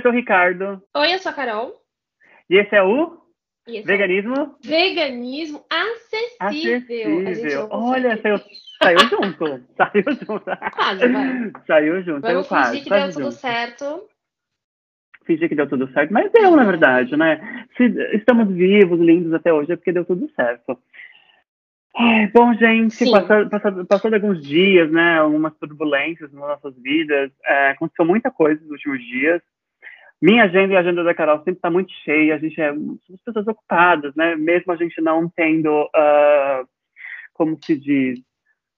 Oi, eu sou o Ricardo. Oi, eu sou a Carol. E esse é o esse Veganismo? É Veganismo acessível. acessível. Olha, saiu, saiu junto. Saiu junto. Quase, vai. Saiu junto. Vamos saiu fingir quase, que quase deu tudo junto. certo. Fingir que deu tudo certo, mas deu, na verdade, né? Se estamos vivos, lindos até hoje, é porque deu tudo certo. Ai, bom, gente, passou, passou, passou de alguns dias, né? Algumas turbulências nas nossas vidas. É, aconteceu muita coisa nos últimos dias. Minha agenda e a agenda da Carol sempre está muito cheia. A gente é somos pessoas ocupadas, né? Mesmo a gente não tendo, ah, como se diz,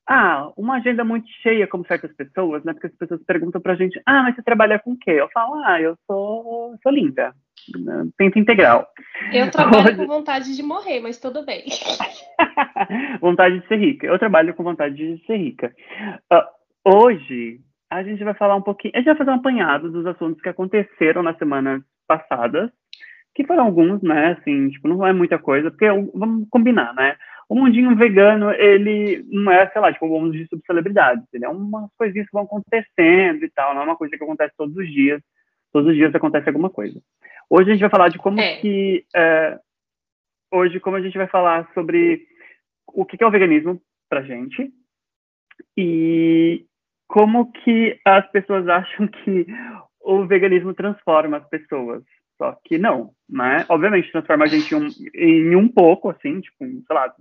ah, uma agenda muito cheia como certas pessoas, né? Porque as pessoas perguntam pra gente, ah, mas você trabalha com o quê? Eu falo, ah, eu sou, sou linda, né? tempo integral. Eu trabalho com vontade de morrer, mas tudo bem. vontade de ser rica. Eu trabalho com vontade de ser rica. Ah, hoje, a gente vai falar um pouquinho, a gente vai fazer um apanhado dos assuntos que aconteceram nas semanas passadas, que foram alguns, né, assim, tipo, não é muita coisa, porque vamos combinar, né? O mundinho vegano, ele não é, sei lá, tipo, o mundo de subcelebridades, ele é umas coisinhas que vão acontecendo e tal, não é uma coisa que acontece todos os dias, todos os dias acontece alguma coisa. Hoje a gente vai falar de como É. que, é, hoje, como a gente vai falar sobre o que é o veganismo pra gente e como que as pessoas acham que o veganismo transforma as pessoas. Só que não, né? Obviamente transforma a gente um, em um pouco, assim, tipo, sei lá,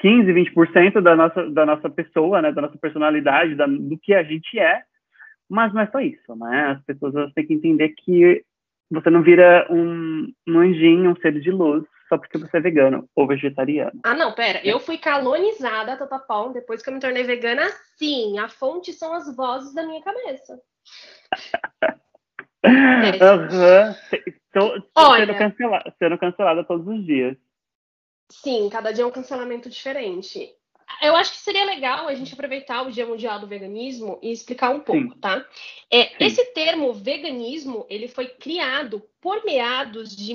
15, 20% da nossa, da nossa pessoa, né? Da nossa personalidade, da, do que a gente é. Mas não é só isso, né? As pessoas têm que entender que você não vira um, um anjinho, um ser de luz, só porque você é vegano ou vegetariano. Ah, não, pera. Eu fui calonizada, Tatapão, depois que eu me tornei vegana. Sim, a fonte são as vozes da minha cabeça. É. Aham. Olha. Sendo, cancela, sendo cancelada todos os dias. Sim, cada dia é um cancelamento diferente. Eu acho que seria legal a gente aproveitar o Dia Mundial do Veganismo e explicar um pouco, Sim. tá? É, Sim. esse termo veganismo, ele foi criado por meados de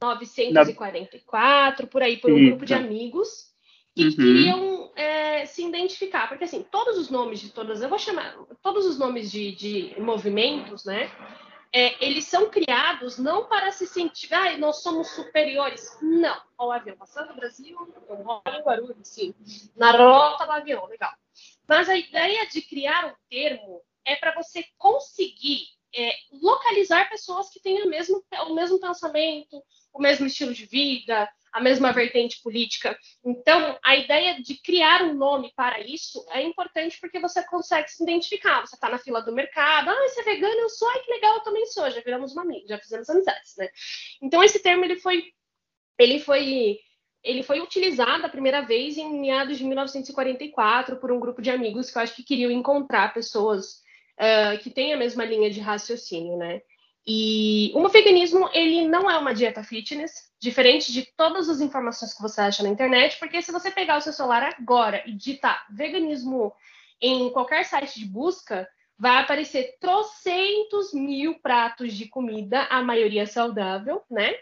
1944, por aí, por um Isso. grupo de amigos que Uhum. queriam é, se identificar, porque assim, todos os nomes de todas, eu vou chamar, todos os nomes de, de movimentos, né? é, eles são criados não para se sentir, ah, nós somos superiores. Não. Ó, o avião passando no Brasil, eu moro em Guarulhos, sim. Na rota do avião, legal. Mas a ideia de criar um termo é para você conseguir é, localizar pessoas que têm o mesmo, o mesmo pensamento, o mesmo estilo de vida, a mesma vertente política. Então, a ideia de criar um nome para isso é importante porque você consegue se identificar. Você está na fila do mercado, ah, você é vegano, eu sou, ai que legal, eu também sou, já viramos uma amiga, já fizemos amizades, né? Então, esse termo ele foi, ele foi, ele foi utilizado a primeira vez em meados de 1944 por um grupo de amigos que eu acho que queriam encontrar pessoas ah, que têm a mesma linha de raciocínio, né? E o veganismo, ele não é uma dieta fitness, diferente de todas as informações que você acha na internet, porque se você pegar o seu celular agora e digitar veganismo em qualquer site de busca, vai aparecer trocentos mil pratos de comida, a maioria saudável, né?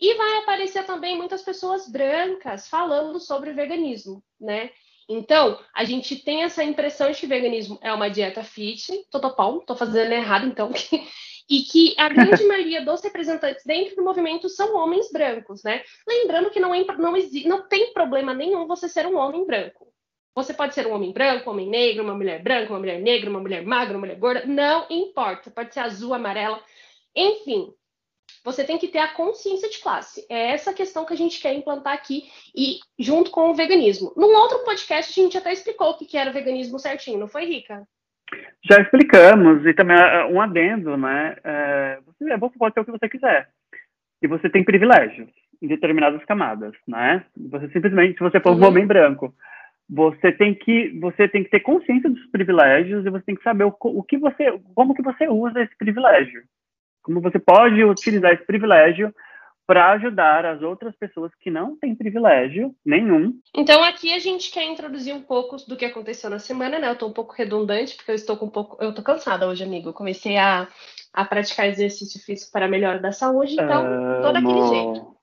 E vai aparecer também muitas pessoas brancas falando sobre veganismo, né? Então, a gente tem essa impressão de que veganismo é uma dieta fit, tô topão, tô fazendo errado então, e que a grande maioria dos representantes dentro do movimento são homens brancos, né? Lembrando que não, é, não, exi- não tem problema nenhum você ser um homem branco. Você pode ser um homem branco, um homem negro, uma mulher branca, uma mulher negra, uma mulher magra, uma mulher gorda, não importa. Pode ser azul, amarela, enfim. Você tem que ter a consciência de classe. É essa questão que a gente quer implantar aqui e junto com o veganismo. Num outro podcast a gente até explicou o que era o veganismo certinho, não foi, Rica? Já explicamos, e também ah, um adendo, né? É, você, você pode ter o que você quiser. E você tem privilégios em determinadas camadas, né? Você simplesmente, se você for um Uhum. homem branco, você tem que você tem que ter consciência dos privilégios e você tem que saber o, o que você como que você usa esse privilégio como você pode utilizar esse privilégio para ajudar as outras pessoas que não têm privilégio nenhum Então aqui a gente quer introduzir um pouco do que aconteceu na semana, né? Eu tô um pouco redundante porque eu estou com um pouco, eu tô cansada hoje, amigo. Eu comecei a, a praticar exercício físico para a melhora da saúde, então tô daquele Amo. jeito.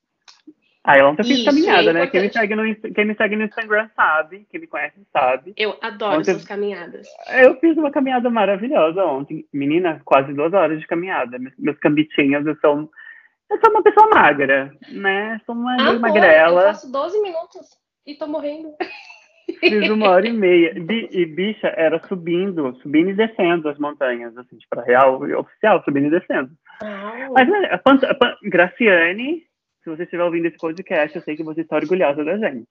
Ah, ela ontem eu fiz Isso, caminhada, é né? Quem me, segue no, quem me segue no Instagram sabe, quem me conhece sabe. Eu adoro ontem, essas caminhadas. Eu fiz uma caminhada maravilhosa ontem. Menina, quase duas horas de caminhada. Meus, meus cambitinhos, eu sou, eu sou uma pessoa magra, né? Sou uma ah, magrela. Eu faço 12 minutos e tô morrendo. Fiz uma hora e meia. E, bicha, era subindo, subindo e descendo as montanhas, assim, tipo, real oficial, subindo e descendo. Oh. Mas, né, a, a, Graciane, se você estiver ouvindo esse podcast, eu sei que você está orgulhosa da gente.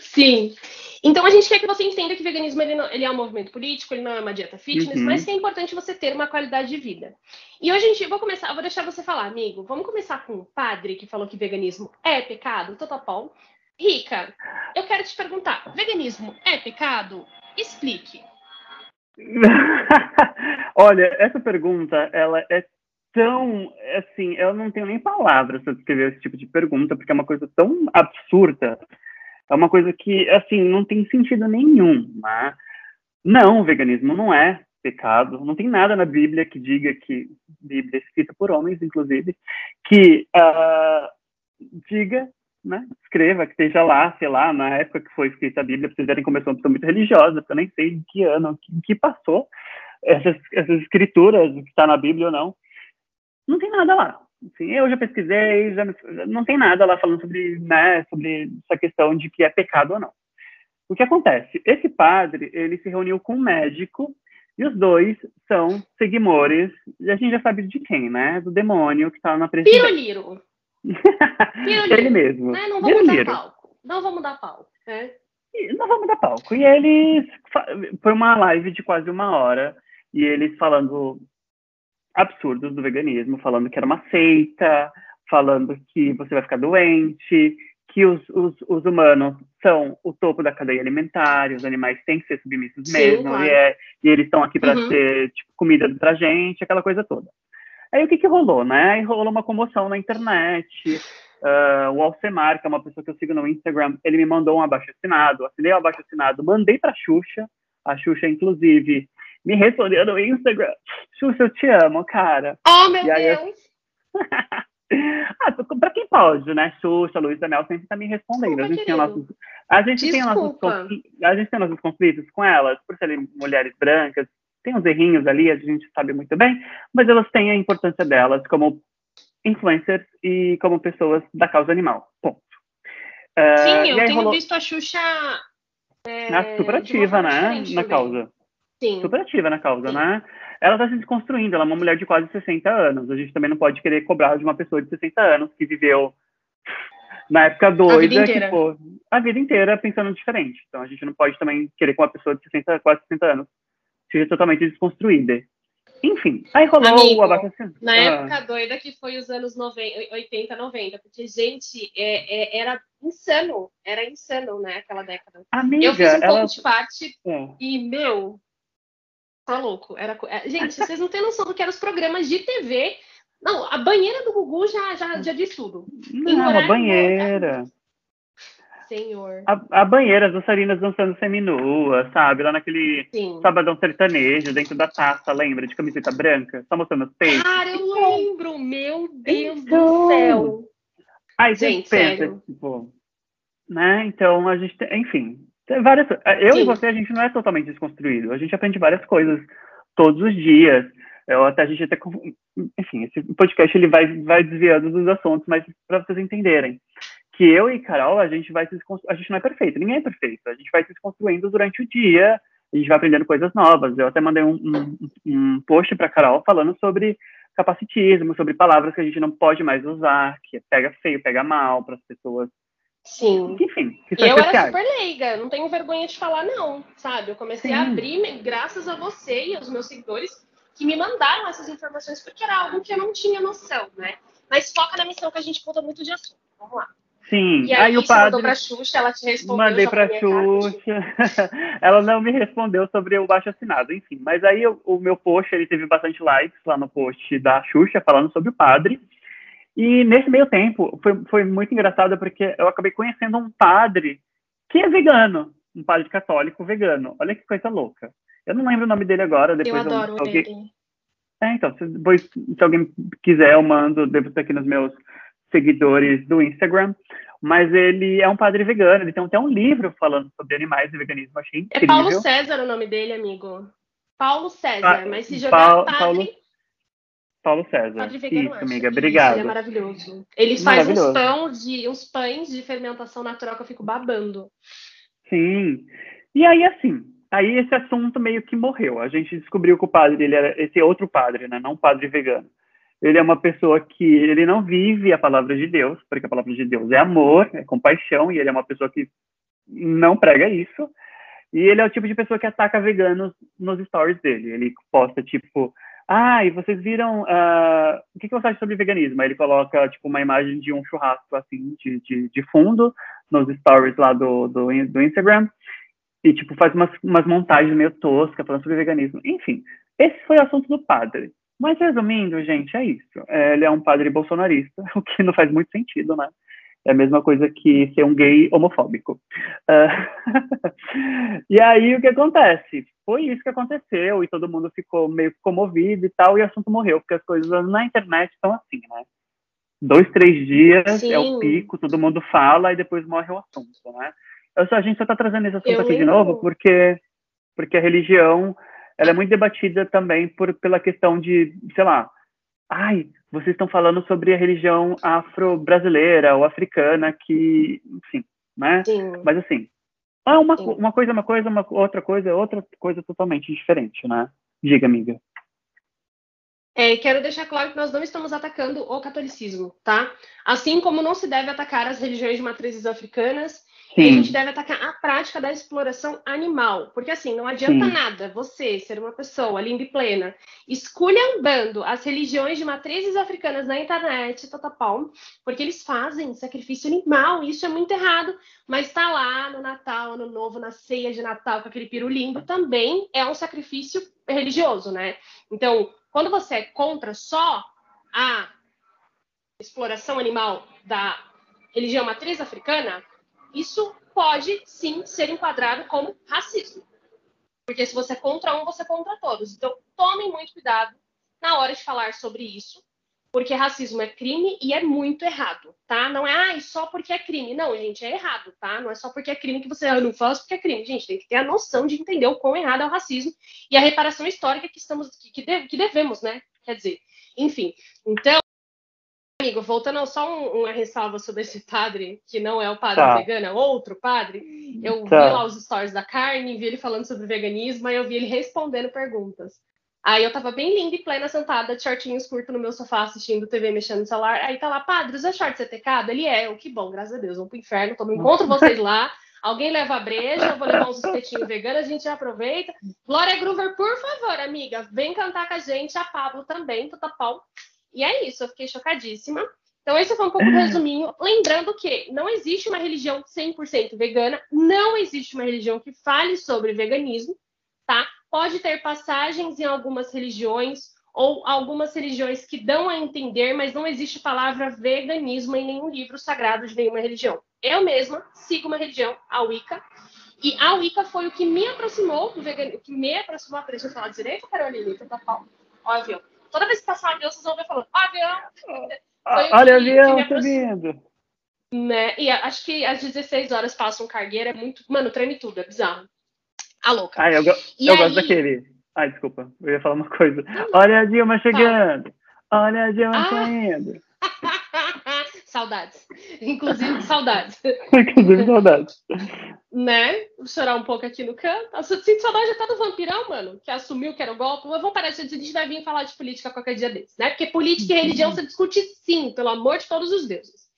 Sim. Então a gente quer que você entenda que o veganismo ele, não, ele é um movimento político, ele não é uma dieta fitness, uhum. mas que é importante você ter uma qualidade de vida. E hoje a gente, vou começar, vou deixar você falar, amigo. Vamos começar com o padre que falou que veganismo é pecado, Totopol. Rica, eu quero te perguntar: veganismo é pecado? Explique. Olha, essa pergunta, ela é tão, assim, eu não tenho nem palavras para descrever esse tipo de pergunta, porque é uma coisa tão absurda, é uma coisa que, assim, não tem sentido nenhum, né? Não, o veganismo não é pecado, não tem nada na Bíblia que diga que, Bíblia escrita por homens, inclusive, que uh, diga né, escreva, que esteja lá, sei lá, na época que foi escrita a Bíblia, vocês verem como eu sou uma pessoa muito religiosa, porque eu nem sei em que ano, em que passou essas, essas escrituras, que está na Bíblia ou não. Não tem nada lá. Assim, eu já pesquisei, já, não tem nada lá falando sobre, né, sobre essa questão de que é pecado ou não. O que acontece? Esse padre, ele se reuniu com um médico e os dois são seguidores, a gente já sabe de quem, né? Do demônio que está na presidência. Piruliro. ele mesmo. Né? Não vamos dar palco. Não vamos dar palco. Né? Não vamos dar palco. E eles. Foi uma live de quase uma hora. E eles falando absurdos do veganismo, falando que era uma seita, falando que você vai ficar doente, que os, os, os humanos são o topo da cadeia alimentar, os animais têm que ser submissos Sim, mesmo, claro. e, é, e, eles estão aqui para uhum. ser tipo, comida pra gente, aquela coisa toda. Aí o que, que rolou, né? Aí rolou uma comoção na internet. Uh, o Alcemar, que é uma pessoa que eu sigo no Instagram, ele me mandou um abaixo-assinado, assinei o abaixo-assinado, mandei para a Xuxa, a Xuxa, inclusive, me respondeu no Instagram, Xuxa, eu te amo, cara. Oh, meu Deus! Eu... ah, pra quem pode, né? Xuxa, Luísa Mel sempre tá me respondendo. Desculpa, a gente, tem nossos, a, gente tem nossos, a gente tem nossos conflitos com elas, por serem mulheres brancas, tem uns errinhos ali, a gente sabe muito bem, mas elas têm a importância delas como influencers e como pessoas da causa animal. Ponto. Uh, Sim, eu tenho rolou... visto a Xuxa. É, super ativa, né? Na causa. Sim. Super ativa na causa, Sim. né? Ela está se desconstruindo, ela é uma mulher de quase 60 anos. A gente também não pode querer cobrar de uma pessoa de 60 anos que viveu na época doida, que, pô, a vida inteira pensando diferente. Então a gente não pode também querer com uma pessoa de 60, quase 60 anos seja totalmente desconstruída. Enfim, aí rolou Amigo, o abacaxi. Na ah. época doida que foi os anos 90, 80, 90, porque, gente, é, é, era insano, era insano, né, aquela década. Amiga, eu fiz um ela... pouco de parte é. e, meu, tá louco. Era... É, gente, vocês não têm noção do que eram os programas de TV. Não, a banheira do Gugu já, já, já diz tudo. Não, a banheira. Senhor. A, a banheira, as dançarinas dançando seminua, sabe? Lá naquele Sim. sabadão sertanejo, dentro da taça, lembra? De camiseta branca, só mostrando os peitos. Cara, eu lembro! Meu Deus então... do céu! Aí gente, pensa, sério. tipo, né? Então a gente tem, enfim, tem várias. Eu Sim. e você, a gente não é totalmente desconstruído. A gente aprende várias coisas todos os dias. Eu, até a gente até, enfim, esse podcast ele vai, vai desviando dos assuntos, mas para vocês entenderem que eu e Carol, a gente vai se a gente não é perfeito, ninguém é perfeito, a gente vai se desconstruindo durante o dia, a gente vai aprendendo coisas novas. Eu até mandei um, um, um post para Carol falando sobre capacitismo, sobre palavras que a gente não pode mais usar, que pega feio, pega mal para as pessoas. Sim. Enfim, que são eu especiais. era super leiga, não tenho vergonha de falar não, sabe? Eu comecei Sim. a abrir graças a você e aos meus seguidores que me mandaram essas informações porque era algo que eu não tinha noção, né? Mas foca na missão que a gente conta muito de assunto. Vamos lá. Sim, e aí, aí o padre. mandou pra Xuxa, ela te respondeu. Mandei pra Xuxa. ela não me respondeu sobre o baixo assinado, enfim. Mas aí o, o, meu post, ele teve bastante likes lá no post da Xuxa, falando sobre o padre. E nesse meio tempo, foi, foi muito engraçado, porque eu acabei conhecendo um padre que é vegano. Um padre católico vegano. Olha que coisa louca. Eu não lembro o nome dele agora. Depois eu adoro eu, alguém... ele. É, então, se, depois, se alguém quiser, eu mando, devo estar aqui nos meus seguidores do Instagram, mas ele é um padre vegano, ele tem até um livro falando sobre animais e veganismo, achei incrível. É Paulo César o nome dele, amigo. Paulo César, mas se jogar Paulo, padre... Paulo, Paulo César. Vegano, Isso, amiga, obrigado. Ele é maravilhoso. Ele faz uns pães de uns pães de fermentação natural que eu fico babando. Sim. E aí, assim, aí esse assunto meio que morreu. A gente descobriu que o padre, ele era esse outro padre, né? Não um padre vegano. Ele é uma pessoa que ele não vive a palavra de Deus, porque a palavra de Deus é amor, é compaixão, e ele é uma pessoa que não prega isso. E ele é o tipo de pessoa que ataca veganos nos stories dele. Ele posta, tipo, ah, e vocês viram, ah, o que, que você acha sobre veganismo? Aí ele coloca, tipo, uma imagem de um churrasco, assim, de, de, de fundo, nos stories lá do, do, do Instagram, e, tipo, faz umas, umas montagens meio toscas falando sobre veganismo. Enfim, esse foi o assunto do padre. Mas, resumindo, gente, é isso. É, ele é um padre bolsonarista, o que não faz muito sentido, né? É a mesma coisa que ser um gay homofóbico. Ah, e aí, o que acontece? Foi isso que aconteceu, e todo mundo ficou meio comovido e tal, e o assunto morreu, porque as coisas na internet estão assim, né? Dois, três dias Sim. é o pico, todo mundo fala, e depois morre o assunto, né? Eu só- a gente só está trazendo esse assunto Eu aqui de lembro- novo porque, porque a religião ela é muito debatida também por, pela questão de, sei lá, ai, vocês estão falando sobre a religião afro-brasileira ou africana, que, enfim, né? Sim. Mas assim, ah, uma, Sim. uma coisa é uma coisa, uma outra coisa é outra coisa totalmente diferente, né? Diga, amiga. É, quero deixar claro que nós não estamos atacando o catolicismo, tá? Assim como não se deve atacar as religiões de matrizes africanas, e a Sim, gente deve atacar a prática da exploração animal. Porque assim, não adianta Sim. nada você ser uma pessoa linda e plena, esculhambando as religiões de matrizes africanas na internet, tatapau, porque eles fazem sacrifício animal, isso é muito errado, mas tá lá no Natal, Ano Novo, na ceia de Natal, com aquele peru também é um sacrifício religioso, né? Então, quando você é contra só a exploração animal da religião matriz africana, isso pode sim ser enquadrado como racismo. Porque se você é contra um, você é contra todos. Então, tomem muito cuidado na hora de falar sobre isso, porque racismo é crime e é muito errado, tá? Não é ah, só porque é crime. Não, gente, é errado, tá? Não é só porque é crime que você ah, não faz porque é crime. Gente, tem que ter a noção de entender o quão errado é o racismo e a reparação histórica que estamos que, que, deve- que devemos, né? Quer dizer, enfim. Então, amigo, voltando só um- uma ressalva sobre esse padre, que não é o padre Tá. vegano, é outro padre. Eu Tá. vi lá os stories da carne, vi ele falando sobre veganismo, aí eu vi ele respondendo perguntas. Aí eu tava bem linda e plena, sentada, de shortinhos curtos no meu sofá, assistindo TV, mexendo no celular. Aí tá lá, padre, usa shorts é pecado? Ele é, eu, que bom, graças a Deus, vamos pro inferno, então encontro vocês lá. Alguém leva a breja, eu vou levar uns espetinhos veganos, a gente já aproveita. Glória Groover, por favor, amiga, vem cantar com a gente, a Pablo também, Tutapau. E é isso, eu fiquei chocadíssima. Então, esse foi um pouco do resuminho. Lembrando que não existe uma religião 100% vegana, não existe uma religião que fale sobre veganismo, tá? Pode ter passagens em algumas religiões ou algumas religiões que dão a entender, mas não existe palavra veganismo em nenhum livro sagrado de nenhuma religião. Eu mesma sigo uma religião, a Wicca, e a Wicca foi o que me aproximou do veganismo, o que me aproximou, deixa eu falar direito, Carolina, então tá pau. Ó, avião. Toda vez que passar um avião, vocês vão ver falando, avião, Ah, Olha avião aproximou. subindo. né? E acho que às 16 horas passa um cargueiro, é muito. Mano, treme tudo, é bizarro. A louca. Ah, eu, go- E eu aí- gosto daquele. Ai, desculpa, eu ia falar uma coisa. Olha a Dilma chegando. Olha a Dilma Ah. saindo. saudades. Inclusive, saudades. Inclusive, saudades. né? Vou chorar um pouco aqui no canto. Eu sinto saudade até do vampirão, mano, que assumiu que era o golpe. Mas vamos parar a gente vai vir falar de política qualquer dia desse, né? Porque política e religião se discute sim, pelo amor de todos os deuses.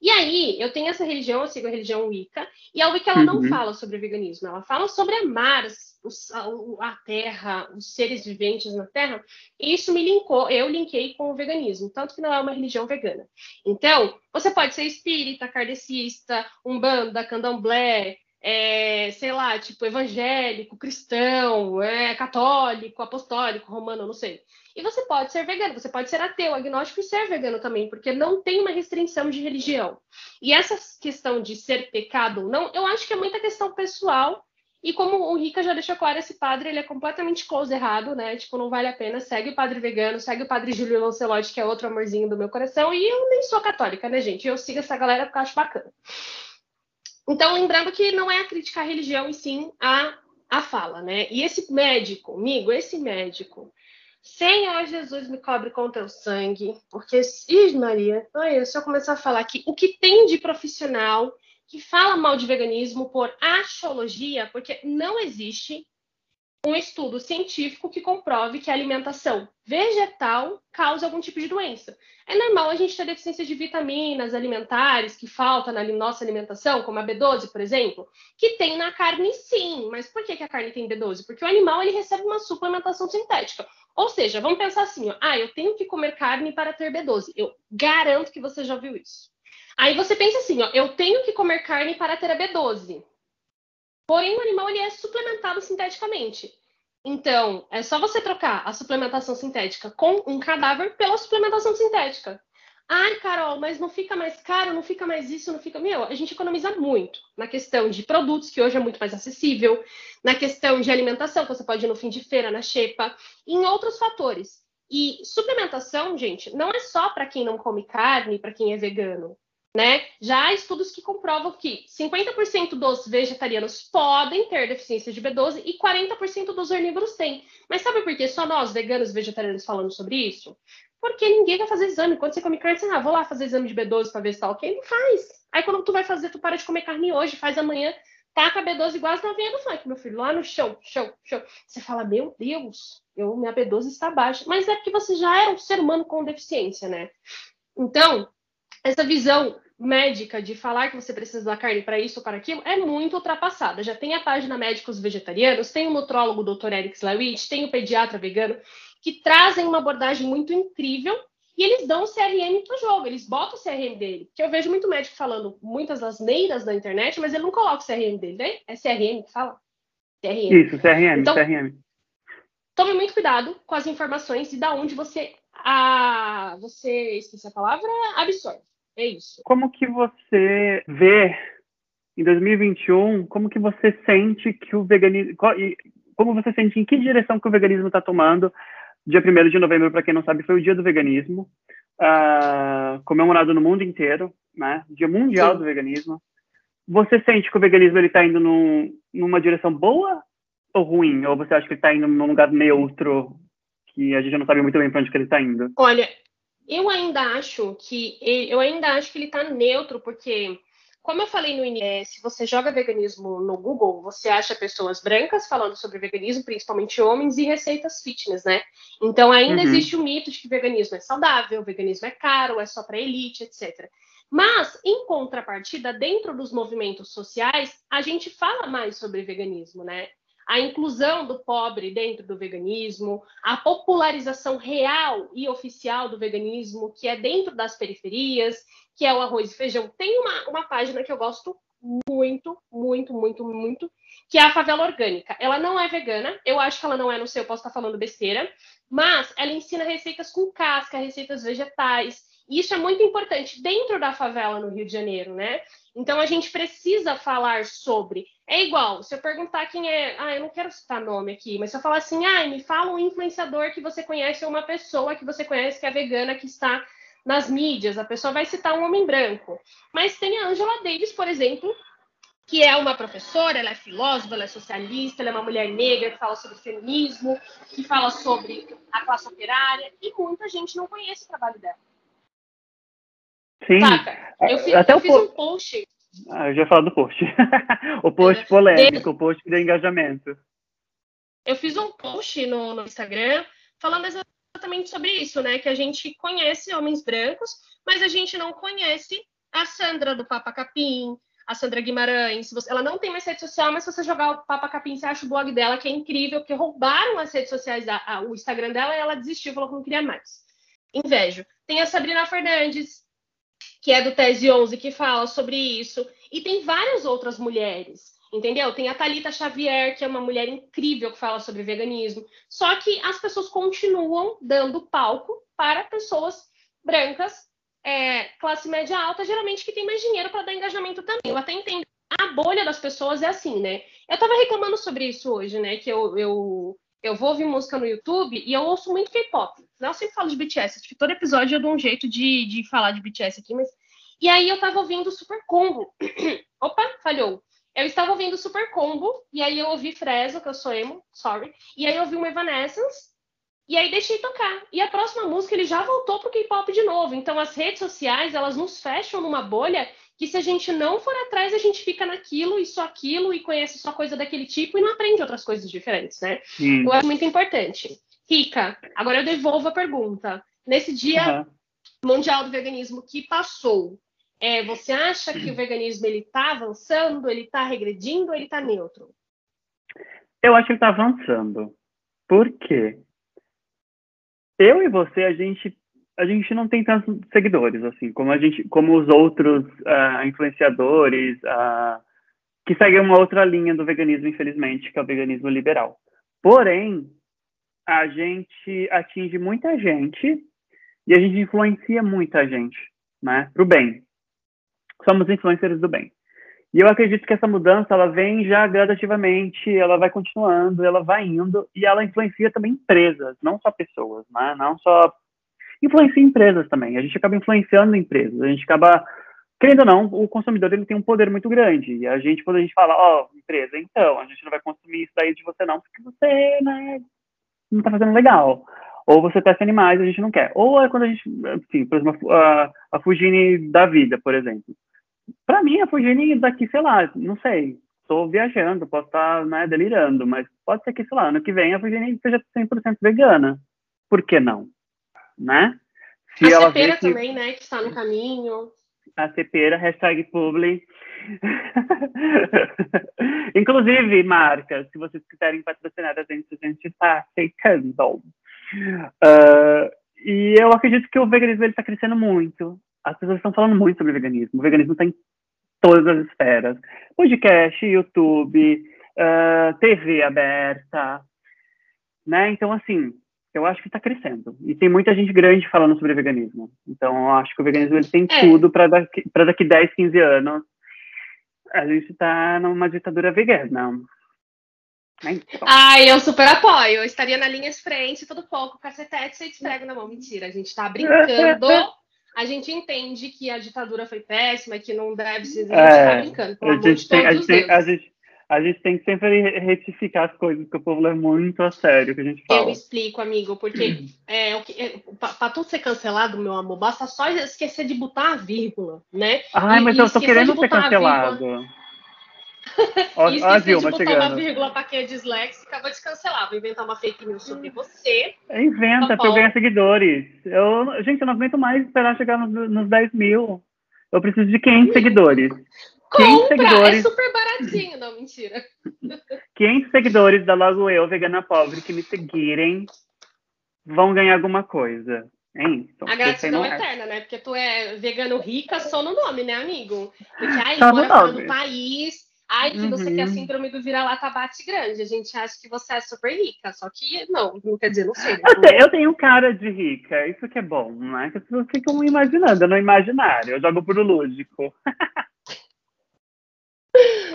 E aí, eu tenho essa religião, eu sigo a religião Wicca, e a Wicca ela não Uhum. fala sobre veganismo, ela fala sobre amar os- a terra, os seres viventes na terra, e isso me linkou, eu linkei com o veganismo, tanto que não é uma religião vegana. Então, você pode ser espírita, kardecista, umbanda, candomblé, é, sei lá, tipo, evangélico, cristão, é, católico, apostólico, romano, não sei. E você pode ser vegano, você pode ser ateu, agnóstico e ser vegano também, porque não tem uma restrição de religião. E essa questão de ser pecado ou não, eu acho que é muita questão pessoal E como o Rica já deixou claro, esse padre ele é completamente close errado, né? Tipo, não vale a pena. Segue o padre vegano, segue o padre Júlio Lancelotti, que é outro amorzinho do meu coração. E eu nem sou católica, né, gente? Eu sigo essa galera porque eu acho bacana. Então, lembrando que não é a crítica à religião, e sim a, a fala, né? E esse médico, amigo, esse médico, Senhor Jesus, me cobre com teu sangue, porque, Ih, Maria, olha, se eu começar a falar aqui, o que tem de profissional que fala mal de veganismo por axiologia, porque não existe um estudo científico que comprove que a alimentação vegetal causa algum tipo de doença. É normal a gente ter deficiência de vitaminas alimentares que falta na nossa alimentação, como a B12, por exemplo, que tem na carne sim. Mas por que, a carne tem B12? Porque o animal ele recebe uma suplementação sintética. Ou seja, vamos pensar assim, ó, ah, eu tenho que comer carne para ter B12. Eu garanto que você já viu isso. Aí você pensa assim, ó, eu tenho que comer carne para ter a B12. Porém, o animal ele é suplementado sinteticamente. Então, é só você trocar a suplementação sintética com um cadáver pela suplementação sintética. Ai, Carol, mas não fica mais caro, não fica mais isso, não fica. Meu, a gente economiza muito na questão de produtos, que hoje é muito mais acessível, na questão de alimentação, que você pode ir no fim de feira, na xepa, e em outros fatores. E suplementação, gente, não é só para quem não come carne, para quem é vegano. Né? Já há estudos que comprovam que 50% dos vegetarianos podem ter deficiência de B12 e 40% dos carnívoros têm. Mas sabe por que só nós, veganos e vegetarianos, falamos sobre isso? Porque ninguém vai fazer exame. Quando você come carne, você, ah, vou lá fazer exame de B12 para ver se tá ok. Não faz. Aí quando tu vai fazer, tu para de comer carne hoje, faz amanhã, taca B12 igual as novinhas do funk, meu filho, lá no show, show, show. Você fala, meu Deus, eu, minha B12 está baixa. Mas é porque você já era um ser humano com deficiência, né? Então, essa visão médica de falar que você precisa da carne para isso ou para aquilo é muito ultrapassada. Já tem a página Médicos Vegetarianos, tem o nutrólogo Dr. Eric Slawich, tem o pediatra vegano, que trazem uma abordagem muito incrível e eles dão o CRM para o jogo, eles botam o CRM dele. Que eu vejo muito médico falando muitas asneiras na internet, mas ele não coloca o CRM dele, né? É CRM que fala? CRM. Isso, CRM, então, CRM. Tome muito cuidado com as informações e da onde você a você esqueci a palavra absorve. É isso. Como que você vê em 2021, como que você sente que o veganismo, como você sente em que direção que o veganismo está tomando? Dia 1 de novembro, para quem não sabe, foi o dia do veganismo, uh, comemorado no mundo inteiro, né? Dia mundial Sim. do veganismo. Você sente que o veganismo está indo num, numa direção boa ou ruim? Ou você acha que ele está indo num lugar neutro, que a gente não sabe muito bem para onde ele está indo? Olha, eu ainda acho que ele, eu ainda acho que ele está neutro, porque, como eu falei no início, se você joga veganismo no Google, você acha pessoas brancas falando sobre veganismo, principalmente homens, e receitas fitness, né? Então ainda uhum. existe o mito de que veganismo é saudável, veganismo é caro, é só para elite, etc. Mas, em contrapartida, dentro dos movimentos sociais, a gente fala mais sobre veganismo, né? A inclusão do pobre dentro do veganismo, a popularização real e oficial do veganismo, que é dentro das periferias, que é o arroz e feijão. Tem uma, uma página que eu gosto muito, muito, muito, muito, que é a Favela Orgânica. Ela não é vegana, eu acho que ela não é, não sei, eu posso estar falando besteira, mas ela ensina receitas com casca, receitas vegetais, e isso é muito importante dentro da favela no Rio de Janeiro, né? Então a gente precisa falar sobre. É igual, se eu perguntar quem é. Ah, eu não quero citar nome aqui, mas se eu falar assim, ah, me fala um influenciador que você conhece ou uma pessoa que você conhece que é vegana, que está nas mídias, a pessoa vai citar um homem branco. Mas tem a Angela Davis, por exemplo, que é uma professora, ela é filósofa, ela é socialista, ela é uma mulher negra que fala sobre feminismo, que fala sobre a classe operária, e muita gente não conhece o trabalho dela. Sim. Saca? Eu fiz, Até eu fiz um post. Ah, eu já falo do post. o post polêmico, o post de engajamento. Eu fiz um post no, no Instagram falando exatamente sobre isso, né? Que a gente conhece homens brancos, mas a gente não conhece a Sandra do Papa Capim, a Sandra Guimarães. Ela não tem mais rede social, mas se você jogar o Papa Capim, você acha o blog dela, que é incrível, porque roubaram as redes sociais, da, a, o Instagram dela, e ela desistiu, falou que não queria mais. Invejo. Tem a Sabrina Fernandes, que é do Tese 11, que fala sobre isso. E tem várias outras mulheres, entendeu? Tem a Talita Xavier, que é uma mulher incrível que fala sobre veganismo. Só que as pessoas continuam dando palco para pessoas brancas, é, classe média alta, geralmente que tem mais dinheiro para dar engajamento também. Eu até entendo a bolha das pessoas é assim, né? Eu tava reclamando sobre isso hoje, né? Que eu, eu, eu vou ouvir música no YouTube e eu ouço muito K-pop. Eu sempre falo de BTS, acho que todo episódio eu dou um jeito de, de falar de BTS aqui, mas. E aí eu tava ouvindo Super Combo. Opa, falhou. Eu estava ouvindo Super Combo, e aí eu ouvi Fresno, que eu sou emo, sorry. E aí eu ouvi uma Evanescence, e aí deixei tocar. E a próxima música ele já voltou pro K-pop de novo. Então as redes sociais, elas nos fecham numa bolha que se a gente não for atrás, a gente fica naquilo e só aquilo e conhece só coisa daquele tipo e não aprende outras coisas diferentes, né? Hum. Eu acho muito importante. Rica, agora eu devolvo a pergunta. Nesse dia uhum. mundial do veganismo que passou, é, você acha que o veganismo ele está avançando, ele está regredindo ou ele está neutro? Eu acho que está avançando. Por quê? Eu e você, a gente, a gente não tem tantos seguidores, assim, como a gente, como os outros uh, influenciadores uh, que seguem uma outra linha do veganismo, infelizmente, que é o veganismo liberal. Porém, a gente atinge muita gente e a gente influencia muita gente, né, para o bem somos influencers do bem. E eu acredito que essa mudança ela vem já gradativamente, ela vai continuando, ela vai indo e ela influencia também empresas, não só pessoas, né? Não só influencia empresas também. A gente acaba influenciando empresas, a gente acaba querendo ou não, o consumidor ele tem um poder muito grande. E a gente quando a gente fala, ó, oh, empresa, então, a gente não vai consumir isso daí de você não, porque você, né, não tá fazendo legal. Ou você testa animais, a gente não quer. Ou é quando a gente, assim, por exemplo, a, a da vida, por exemplo para mim, a Fugine daqui, sei lá, não sei. Estou viajando, posso estar né, delirando, mas pode ser que, sei lá, ano que vem a Fugine seja 100% vegana. Por que não? Né? Se a cepeira que... também, né, que está no caminho. A cepeira, hashtag publi. Inclusive, marcas, se vocês quiserem patrocinar a gente, a gente está aceitando. Uh, e eu acredito que o veganismo está crescendo muito as pessoas estão falando muito sobre veganismo. O veganismo está em todas as esferas. Podcast, YouTube, uh, ah, TV aberta, né? Então, assim, eu acho que está crescendo. E tem muita gente grande falando sobre veganismo. Então, eu acho que o veganismo ele tem é. tudo para daqui, daqui 10, 15 anos a gente está numa ditadura vegana. Então. Ai, eu super apoio. Eu estaria na linha de frente, todo pouco, cacetete, cheio de prego na mão. Mentira, a gente está brincando a gente entende que a ditadura foi péssima, que não deve se é, brincando. A gente, tem, a, gente tem, a, gente, a gente tem que sempre retificar as coisas, porque o povo leva muito a sério o que a gente fala. Eu explico, amigo, porque é, é, para tudo ser cancelado, meu amor, basta só esquecer de botar a vírgula, né? Ai, mas e, eu tô querendo ser cancelado. Ó, e esqueci de botar chegando. uma vírgula para quem é disléxica, acaba de cancelar. Vou inventar uma fake news sobre você. Inventa, para eu ganhar seguidores. Eu, gente, eu não aguento mais esperar chegar nos, nos 10 mil. Eu preciso de 500 seguidores. Compra! Seguidores... É super baratinho, não, mentira. 500 seguidores da Logo Eu, Vegana Pobre, que me seguirem, vão ganhar alguma coisa. É isso. A gratidão é eterna, né? Porque tu é vegano rica só no nome, né, amigo? Porque aí, só mora fora do país, Ai, que uhum. você quer a síndrome do vira-lata bate grande. A gente acha que você é super rica, só que não, não quer dizer, não sei. Eu, tenho, eu tenho cara de rica, isso que é bom, né? Que as pessoas ficam imaginando, no imaginário. Eu jogo pro lúdico.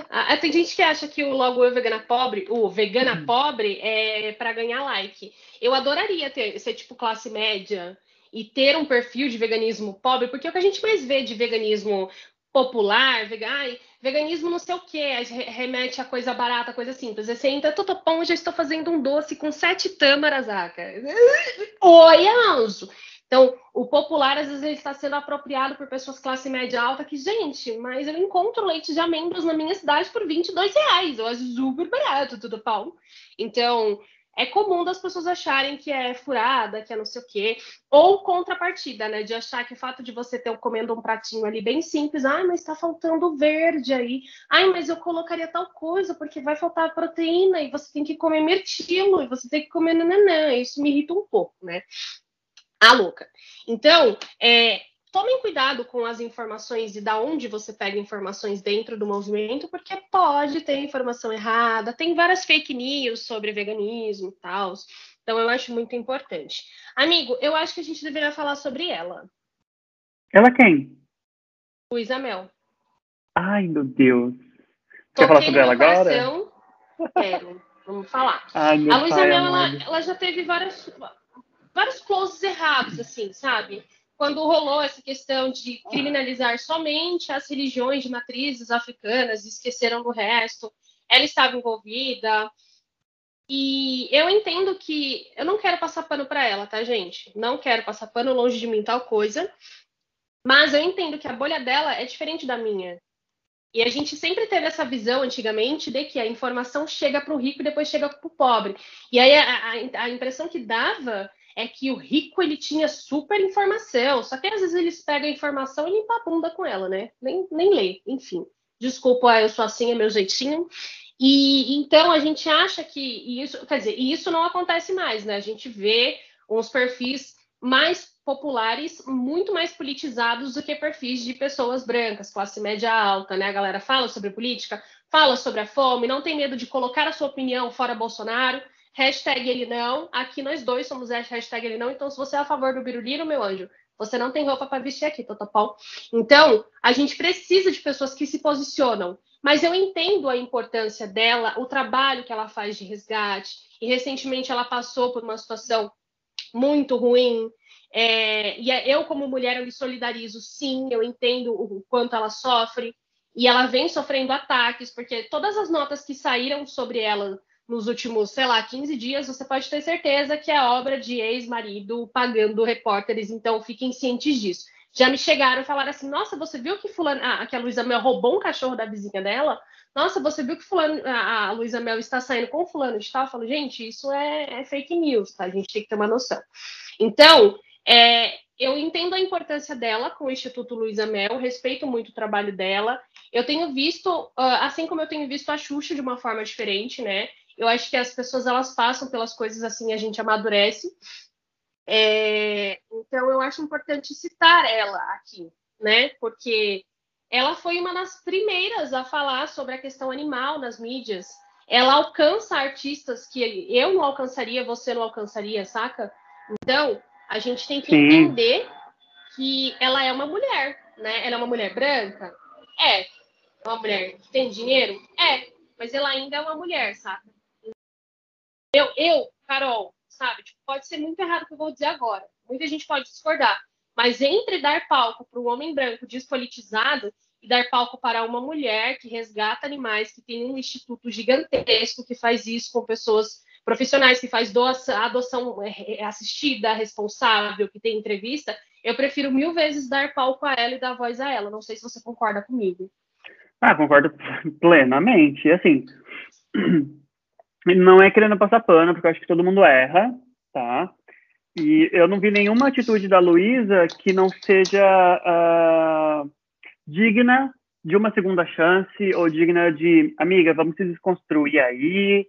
Ah, tem gente que acha que o logo eu vegana pobre, o vegana uhum. pobre é para ganhar like. Eu adoraria ter ser tipo classe média e ter um perfil de veganismo pobre, porque é o que a gente mais vê de veganismo popular, vegan, veganismo não sei o que, remete a coisa barata, coisa simples. Você entra, tô pão, já estou fazendo um doce com sete tâmaras, aca. Oi, anjo! Então, o popular, às vezes, ele está sendo apropriado por pessoas classe média alta que, gente, mas eu encontro leite de amêndoas na minha cidade por 22 reais. Eu acho super barato, tudo pão. Então, é comum das pessoas acharem que é furada, que é não sei o quê, ou contrapartida, né? De achar que o fato de você ter comendo um pratinho ali bem simples, ai, mas está faltando verde aí, ai, mas eu colocaria tal coisa porque vai faltar proteína e você tem que comer mirtilo e você tem que comer nananã. Isso me irrita um pouco, né? A louca. Então, é, tomem cuidado com as informações e da onde você pega informações dentro do movimento, porque pode ter informação errada, tem várias fake news sobre veganismo e tal. Então eu acho muito importante. Amigo, eu acho que a gente deveria falar sobre ela. Ela quem? Luísa Mel. Ai, meu Deus. Quer falar sobre ela agora? Quero. Vamos falar. Ai, a Luísa Mel, ela, ela, já teve vários, vários closes errados, assim, sabe? Quando rolou essa questão de criminalizar somente as religiões de matrizes africanas, esqueceram do resto, ela estava envolvida. E eu entendo que eu não quero passar pano para ela, tá, gente? Não quero passar pano longe de mim tal coisa. Mas eu entendo que a bolha dela é diferente da minha. E a gente sempre teve essa visão antigamente de que a informação chega para o rico e depois chega para o pobre. E aí a, a, a, impressão que dava é que o rico ele tinha super informação, só que às vezes eles pegam a informação e limpam a bunda com ela, né? Nem, nem lê, enfim. Desculpa, eu sou assim, é meu jeitinho. E então a gente acha que isso, quer dizer, isso não acontece mais, né? A gente vê uns perfis mais populares, muito mais politizados do que perfis de pessoas brancas, classe média alta, né? A galera fala sobre política, fala sobre a fome, não tem medo de colocar a sua opinião fora Bolsonaro. Hashtag ele não. Aqui nós dois somos hashtag ele não. Então, se você é a favor do Biruliro, meu anjo, você não tem roupa para vestir aqui, Totopau. Então, a gente precisa de pessoas que se posicionam. Mas eu entendo a importância dela, o trabalho que ela faz de resgate. E recentemente ela passou por uma situação muito ruim. É, e é, eu, como mulher, eu me solidarizo, sim, eu entendo o quanto ela sofre, e ela vem sofrendo ataques, porque todas as notas que saíram sobre ela nos últimos, sei lá, 15 dias, você pode ter certeza que é obra de ex-marido pagando repórteres, então fiquem cientes disso. Já me chegaram e falaram assim: nossa, você viu que fulano, ah, que a Luísa Mel roubou um cachorro da vizinha dela? Nossa, você viu que fulano, a, a Luísa Mel está saindo com fulano de tal? Eu falo, gente, isso é, é, fake news, tá? A gente tem que ter uma noção. Então, é, eu entendo a importância dela com o Instituto Luísa Mel, respeito muito o trabalho dela. Eu tenho visto, ah, assim como eu tenho visto a Xuxa de uma forma diferente, né? Eu acho que as pessoas elas passam pelas coisas assim, a gente amadurece. É, então, eu acho importante citar ela aqui, né? Porque ela foi uma das primeiras a falar sobre a questão animal nas mídias. Ela alcança artistas que eu não alcançaria, você não alcançaria, saca? Então, a gente tem que Sim. entender que ela é uma mulher, né? Ela é uma mulher branca? É. É uma mulher que tem dinheiro? É. Mas ela ainda é uma mulher, saca? Eu, eu Carol, sabe? Tipo, pode ser muito errado o que eu vou dizer agora. Muita gente pode discordar. Mas entre dar palco para o homem branco despolitizado e dar palco para uma mulher que resgata animais, que tem um instituto gigantesco que faz isso com pessoas profissionais, que faz adoção é, é, assistida, responsável, que tem entrevista, eu prefiro mil vezes dar palco a ela e dar voz a ela. Não sei se você concorda comigo. Ah, concordo plenamente. Assim, não é querendo passar pano, porque eu acho que todo mundo erra, tá? E eu não vi nenhuma atitude da Luísa que não seja uh, digna de uma segunda chance ou digna de, amiga, vamos se desconstruir aí.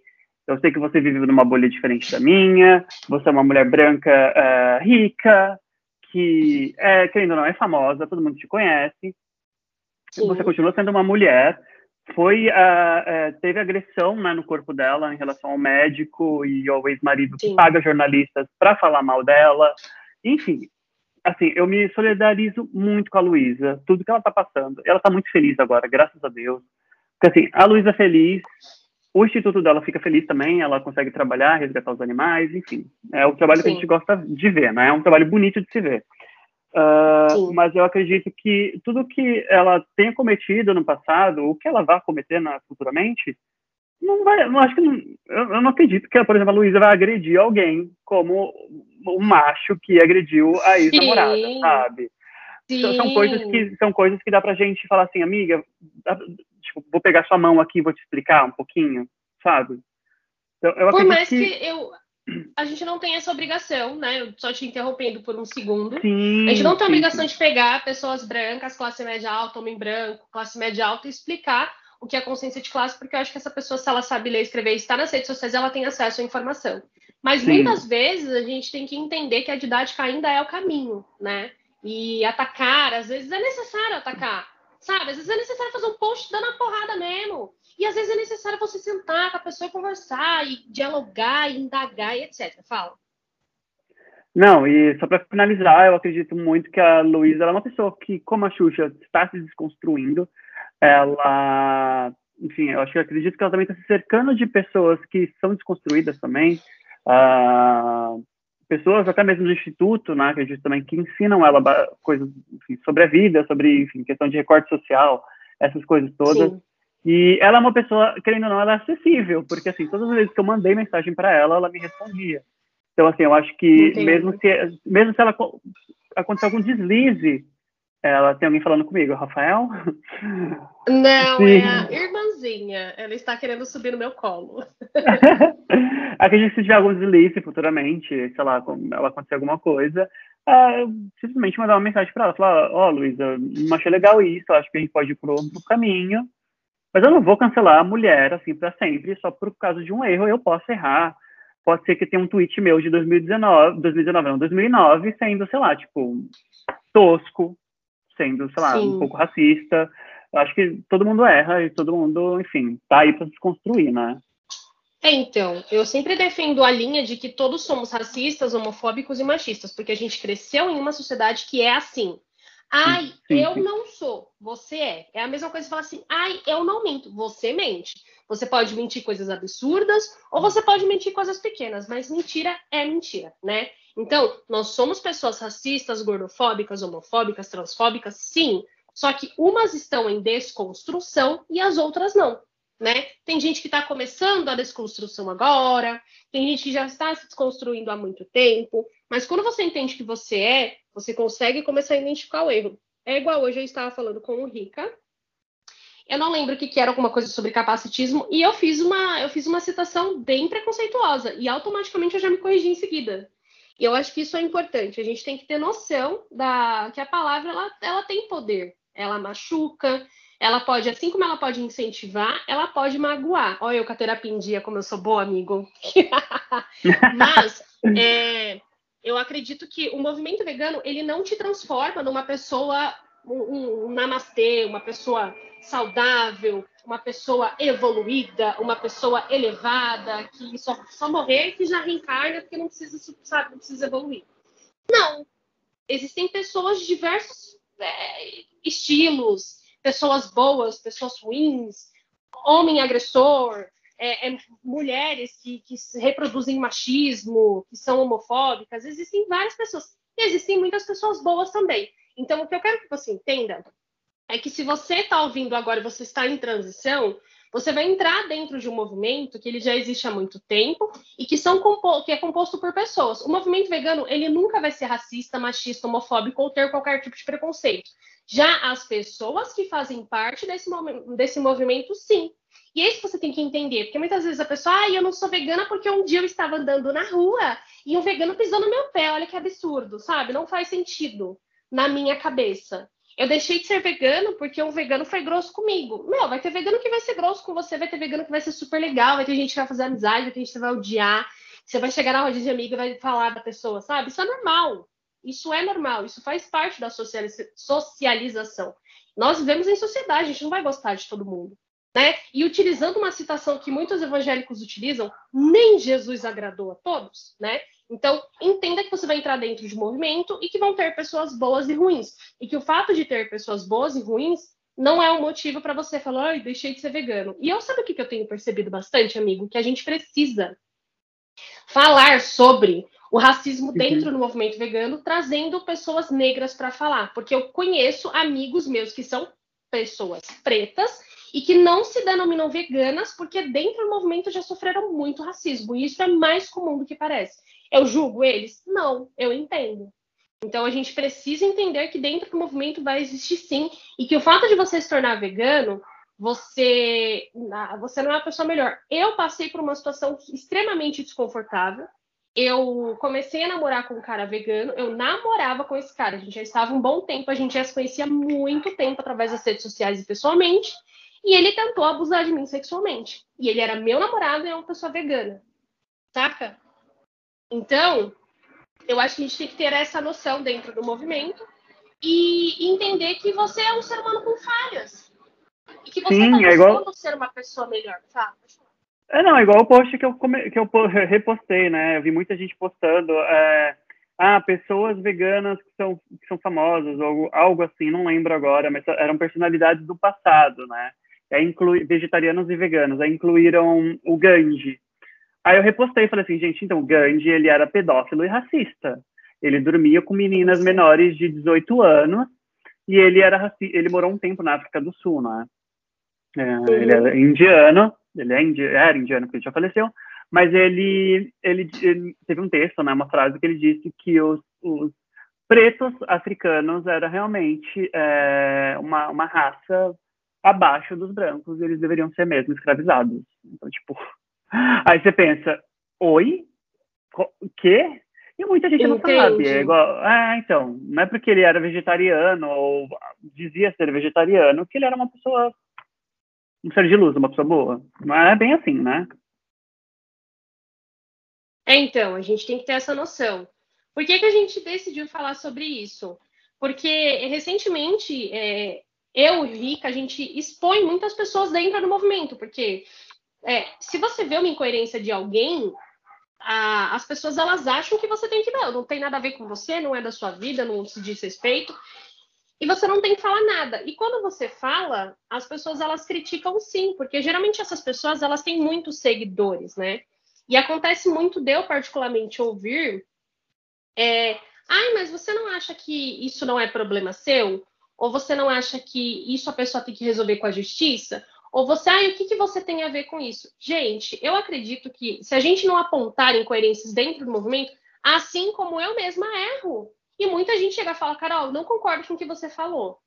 Eu sei que você vive numa bolha diferente da minha. Você é uma mulher branca uh, rica, que, é, querendo ou não, é famosa, todo mundo te conhece. Sim. Você continua sendo uma mulher foi uh, uh, teve agressão né, no corpo dela em relação ao médico e ao ex-marido que paga jornalistas para falar mal dela. Enfim, assim, eu me solidarizo muito com a Luísa, tudo que ela está passando. Ela está muito feliz agora, graças a Deus. Porque assim, a Luísa é feliz, o instituto dela fica feliz também, ela consegue trabalhar, resgatar os animais, enfim. É o trabalho Sim. que a gente gosta de ver, né? É um trabalho bonito de se ver. Uh, mas eu acredito que tudo que ela tenha cometido no passado, o que ela vai cometer na, futuramente, não vai, não acho que não, eu, eu, não acredito que, por exemplo, a Luísa vai agredir alguém como o macho que agrediu a ex-namorada, sabe? Sim. São, coisas que são coisas que dá pra gente falar assim, amiga, dá, tipo, vou pegar sua mão aqui e vou te explicar um pouquinho, sabe? Então, eu Por mais que, que eu a gente não tem essa obrigação, né? Só te interrompendo por um segundo. Sim, a gente não tem a obrigação de pegar pessoas brancas, classe média alta, homem branco, classe média alta, e explicar o que é consciência de classe, porque eu acho que essa pessoa, se ela sabe ler, escrever e está nas redes sociais, ela tem acesso à informação. Mas Sim. muitas vezes a gente tem que entender que a didática ainda é o caminho, né? E atacar, às vezes é necessário atacar, sabe? Às vezes é necessário fazer um post dando a porrada mesmo. E às vezes é necessário você sentar com a pessoa e conversar, e dialogar, e indagar, e etc. Fala. Não, e só para finalizar, eu acredito muito que a Luísa é uma pessoa que, como a Xuxa, está se desconstruindo. Ela enfim, eu acho que eu acredito que ela também está se cercando de pessoas que são desconstruídas também, uh, pessoas até mesmo do instituto, né, acredito também que ensinam ela coisas enfim, sobre a vida, sobre enfim, questão de recorte social, essas coisas todas. Sim. E ela é uma pessoa, querendo ou não, ela é acessível, porque assim, todas as vezes que eu mandei mensagem para ela, ela me respondia. Então, assim, eu acho que Entendi. mesmo se, mesmo se ela acontecer algum deslize, ela tem alguém falando comigo, Rafael? Não, Sim. é a Ela está querendo subir no meu colo. Acredito que se tiver algum deslize futuramente, sei lá, ela acontecer alguma coisa, é, simplesmente mandar uma mensagem para ela, falar, ó, oh, Luísa, não achei legal isso, acho que a gente pode ir por outro caminho, mas eu não vou cancelar a mulher, assim, para sempre, só por causa de um erro, eu posso errar. Pode ser que tenha um tweet meu de 2019, 2019 não, 2009, sendo, sei lá, tipo, tosco, sendo, sei lá, Sim. um pouco racista. Acho que todo mundo erra e todo mundo, enfim, tá aí para desconstruir, né? É, então, eu sempre defendo a linha de que todos somos racistas, homofóbicos e machistas, porque a gente cresceu em uma sociedade que é assim. Ai, sim, eu sim. não sou, você é. É a mesma coisa que falar assim, ai, eu não minto, você mente. Você pode mentir coisas absurdas ou você pode mentir coisas pequenas, mas mentira é mentira, né? Então, nós somos pessoas racistas, gordofóbicas, homofóbicas, transfóbicas, sim. Só que umas estão em desconstrução e as outras não, né? Tem gente que está começando a desconstrução agora, tem gente que já está se desconstruindo há muito tempo, mas quando você entende que você é, você consegue começar a identificar o erro. É igual hoje eu estava falando com o Rica. Eu não lembro o que, que era alguma coisa sobre capacitismo e eu fiz uma eu fiz uma citação bem preconceituosa e automaticamente eu já me corrigi em seguida. E eu acho que isso é importante. A gente tem que ter noção da que a palavra ela, ela tem poder. Ela machuca, ela pode, assim como ela pode incentivar, ela pode magoar. Olha eu com a terapia em dia, como eu sou boa, amigo. Mas é, eu acredito que o movimento vegano ele não te transforma numa pessoa um, um, namastê, uma pessoa saudável, uma pessoa evoluída, uma pessoa elevada, que só, só morrer que já reencarna porque não precisa, sabe, não precisa evoluir. Não. Existem pessoas de diversos é, estilos, pessoas boas, pessoas ruins, homem agressor, é, é, mulheres que, que reproduzem machismo, que são homofóbicas, existem várias pessoas. E existem muitas pessoas boas também. Então, o que eu quero que você entenda é que se você está ouvindo agora você está em transição, você vai entrar dentro de um movimento que ele já existe há muito tempo e que, são que é composto por pessoas. O movimento vegano, ele nunca vai ser racista, machista, homofóbico ou ter qualquer tipo de preconceito. Já as pessoas que fazem parte desse, desse movimento, sim. E é isso que você tem que entender, porque muitas vezes a pessoa, ah, eu não sou vegana porque um dia eu estava andando na rua e um vegano pisou no meu pé, olha que absurdo, sabe? Não faz sentido na minha cabeça. Eu deixei de ser vegano porque um vegano foi grosso comigo. Meu, vai ter vegano que vai ser grosso com você, vai ter vegano que vai ser super legal, vai ter gente que vai fazer amizade, vai ter gente que vai odiar. Você vai chegar na roda de amigo e vai falar da pessoa, sabe? Isso é normal. Isso é normal, isso faz parte da socialização. Nós vivemos em sociedade, a gente não vai gostar de todo mundo. Né? E utilizando uma citação que muitos evangélicos utilizam, nem Jesus agradou a todos, né? Então, entenda que você vai entrar dentro de um movimento e que vão ter pessoas boas e ruins. E que o fato de ter pessoas boas e ruins não é um motivo para você falar, ai, deixei de ser vegano. E eu sabe o que eu tenho percebido bastante, amigo? Que a gente precisa falar sobre o racismo uhum. dentro do movimento vegano, trazendo pessoas negras para falar. Porque eu conheço amigos meus que são pessoas pretas e que não se denominam veganas porque dentro do movimento já sofreram muito racismo. E isso é mais comum do que parece. Eu julgo eles? Não, eu entendo. Então a gente precisa entender que dentro do movimento vai existir sim, e que o fato de você se tornar vegano, você, você não é a pessoa melhor. Eu passei por uma situação extremamente desconfortável. Eu comecei a namorar com um cara vegano, eu namorava com esse cara, a gente já estava um bom tempo, a gente já se conhecia muito tempo através das redes sociais e pessoalmente. E ele tentou abusar de mim sexualmente. E ele era meu namorado e é uma pessoa vegana. Saca? Então, eu acho que a gente tem que ter essa noção dentro do movimento e entender que você é um ser humano com falhas. E que você Sim, tá é igual... ser uma pessoa melhor, sabe? É, não, é igual o post que eu, come... que eu repostei, né? Eu vi muita gente postando. É ah, pessoas veganas que são, que são famosas, ou algo assim, não lembro agora, mas eram personalidades do passado, né? aí inclui, vegetarianos e veganos, aí incluíram o Gandhi. Aí eu repostei e falei assim, gente, então Gandhi, ele era pedófilo e racista. Ele dormia com meninas menores de 18 anos e ele era ele morou um tempo na África do Sul, né? É, uhum. Ele era indiano, ele é indi era indiano porque ele já faleceu, mas ele, ele, ele, teve um texto, né, uma frase que ele disse que os, os pretos africanos era realmente é, uma, uma raça abaixo dos brancos, e eles deveriam ser mesmo escravizados. Então, tipo, aí você pensa, oi? O quê? E muita gente não sabe. É igual, ah, então, não é porque ele era vegetariano ou dizia ser vegetariano que ele era uma pessoa, um ser de luz, uma pessoa boa. Não é bem assim, né? É, então, a gente tem que ter essa noção. Por que, que a gente decidiu falar sobre isso? Porque recentemente é, eu e Rica, a gente expõe muitas pessoas dentro do movimento, porque é, se você vê uma incoerência de alguém, a, as pessoas elas acham que você tem que não, não tem nada a ver com você, não é da sua vida, não se diz respeito, e você não tem que falar nada. E quando você fala, as pessoas elas criticam sim, porque geralmente essas pessoas elas têm muitos seguidores, né? E acontece muito de eu particularmente ouvir, é, ai, mas você não acha que isso não é problema seu? Ou você não acha que isso a pessoa tem que resolver com a justiça? Ou você, ah, o que, que você tem a ver com isso? Gente, eu acredito que se a gente não apontar incoerências dentro do movimento, assim como eu mesma erro. E muita gente chega e fala, Carol, não concordo com o que você falou.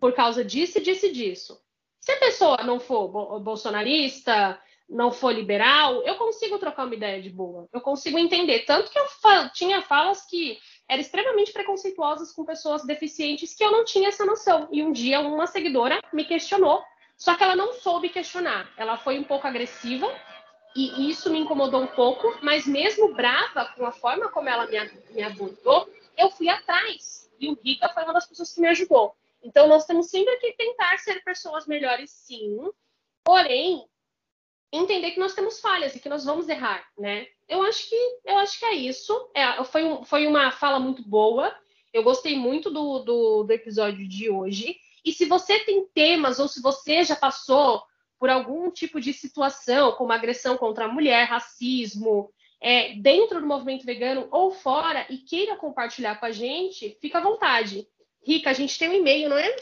Por causa disso disso e disso. Se a pessoa não for bolsonarista, não for liberal, eu consigo trocar uma ideia de boa. Eu consigo entender. Tanto que eu tinha falas que eram extremamente preconceituosas com pessoas deficientes que eu não tinha essa noção. E um dia uma seguidora me questionou, só que ela não soube questionar. Ela foi um pouco agressiva e isso me incomodou um pouco, mas mesmo brava com a forma como ela me, me abordou, eu fui atrás. E o Rica foi uma das pessoas que me ajudou. Então nós temos sempre que tentar ser pessoas melhores, sim. Porém, entender que nós temos falhas e que nós vamos errar, né? Eu acho que eu acho que é isso. É, foi, um, foi uma fala muito boa. Eu gostei muito do, do, do episódio de hoje. E se você tem temas ou se você já passou por algum tipo de situação, como agressão contra a mulher, racismo, é, dentro do movimento vegano ou fora, e queira compartilhar com a gente, fica à vontade. Rica, a gente tem um e-mail, não é?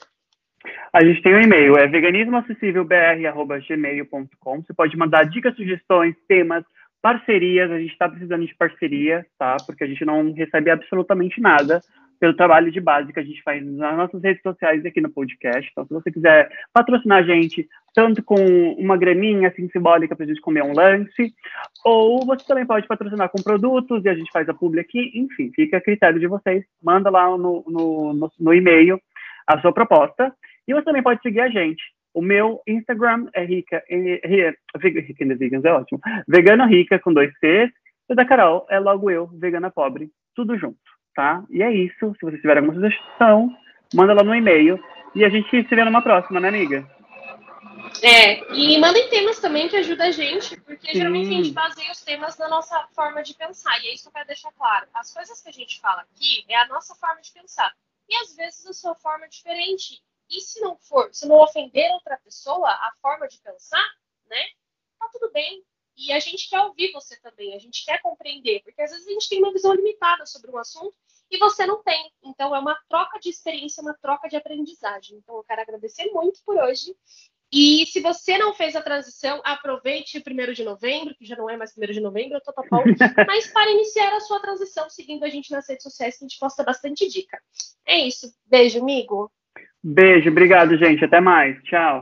A gente tem um e-mail, é veganismoacessívelbr.gmail.com. Você pode mandar dicas, sugestões, temas, parcerias. A gente está precisando de parceria, tá? Porque a gente não recebe absolutamente nada pelo trabalho de base que a gente faz nas nossas redes sociais aqui no podcast. Então, se você quiser patrocinar a gente, tanto com uma graminha assim simbólica para a gente comer um lanche, ou você também pode patrocinar com produtos e a gente faz a publi aqui. Enfim, fica a critério de vocês. Manda lá no, no, no, no e-mail a sua proposta. E você também pode seguir a gente. O meu Instagram é rica, é, é, rica in vegans, é ótimo. Vegano rica com dois Cs. E da Carol é logo eu, vegana pobre, tudo junto, tá? E é isso. Se você tiver alguma sugestão, manda lá no e-mail. E a gente se vê numa próxima, né, amiga? É, e mandem temas também que ajuda a gente, porque Sim. geralmente a gente baseia os temas na nossa forma de pensar, e é isso que eu quero deixar claro. As coisas que a gente fala aqui é a nossa forma de pensar. E às vezes a sua forma é diferente. E se não for, se não ofender outra pessoa, a forma de pensar, né? Tá tudo bem. E a gente quer ouvir você também, a gente quer compreender, porque às vezes a gente tem uma visão limitada sobre um assunto e você não tem. Então é uma troca de experiência, uma troca de aprendizagem. Então eu quero agradecer muito por hoje. E se você não fez a transição, aproveite o primeiro de novembro, que já não é mais primeiro de novembro, eu tô topão, mas para iniciar a sua transição, seguindo a gente nas redes sociais, que a gente posta bastante dica. É isso. Beijo, amigo. Beijo, obrigado, gente. Até mais. Tchau.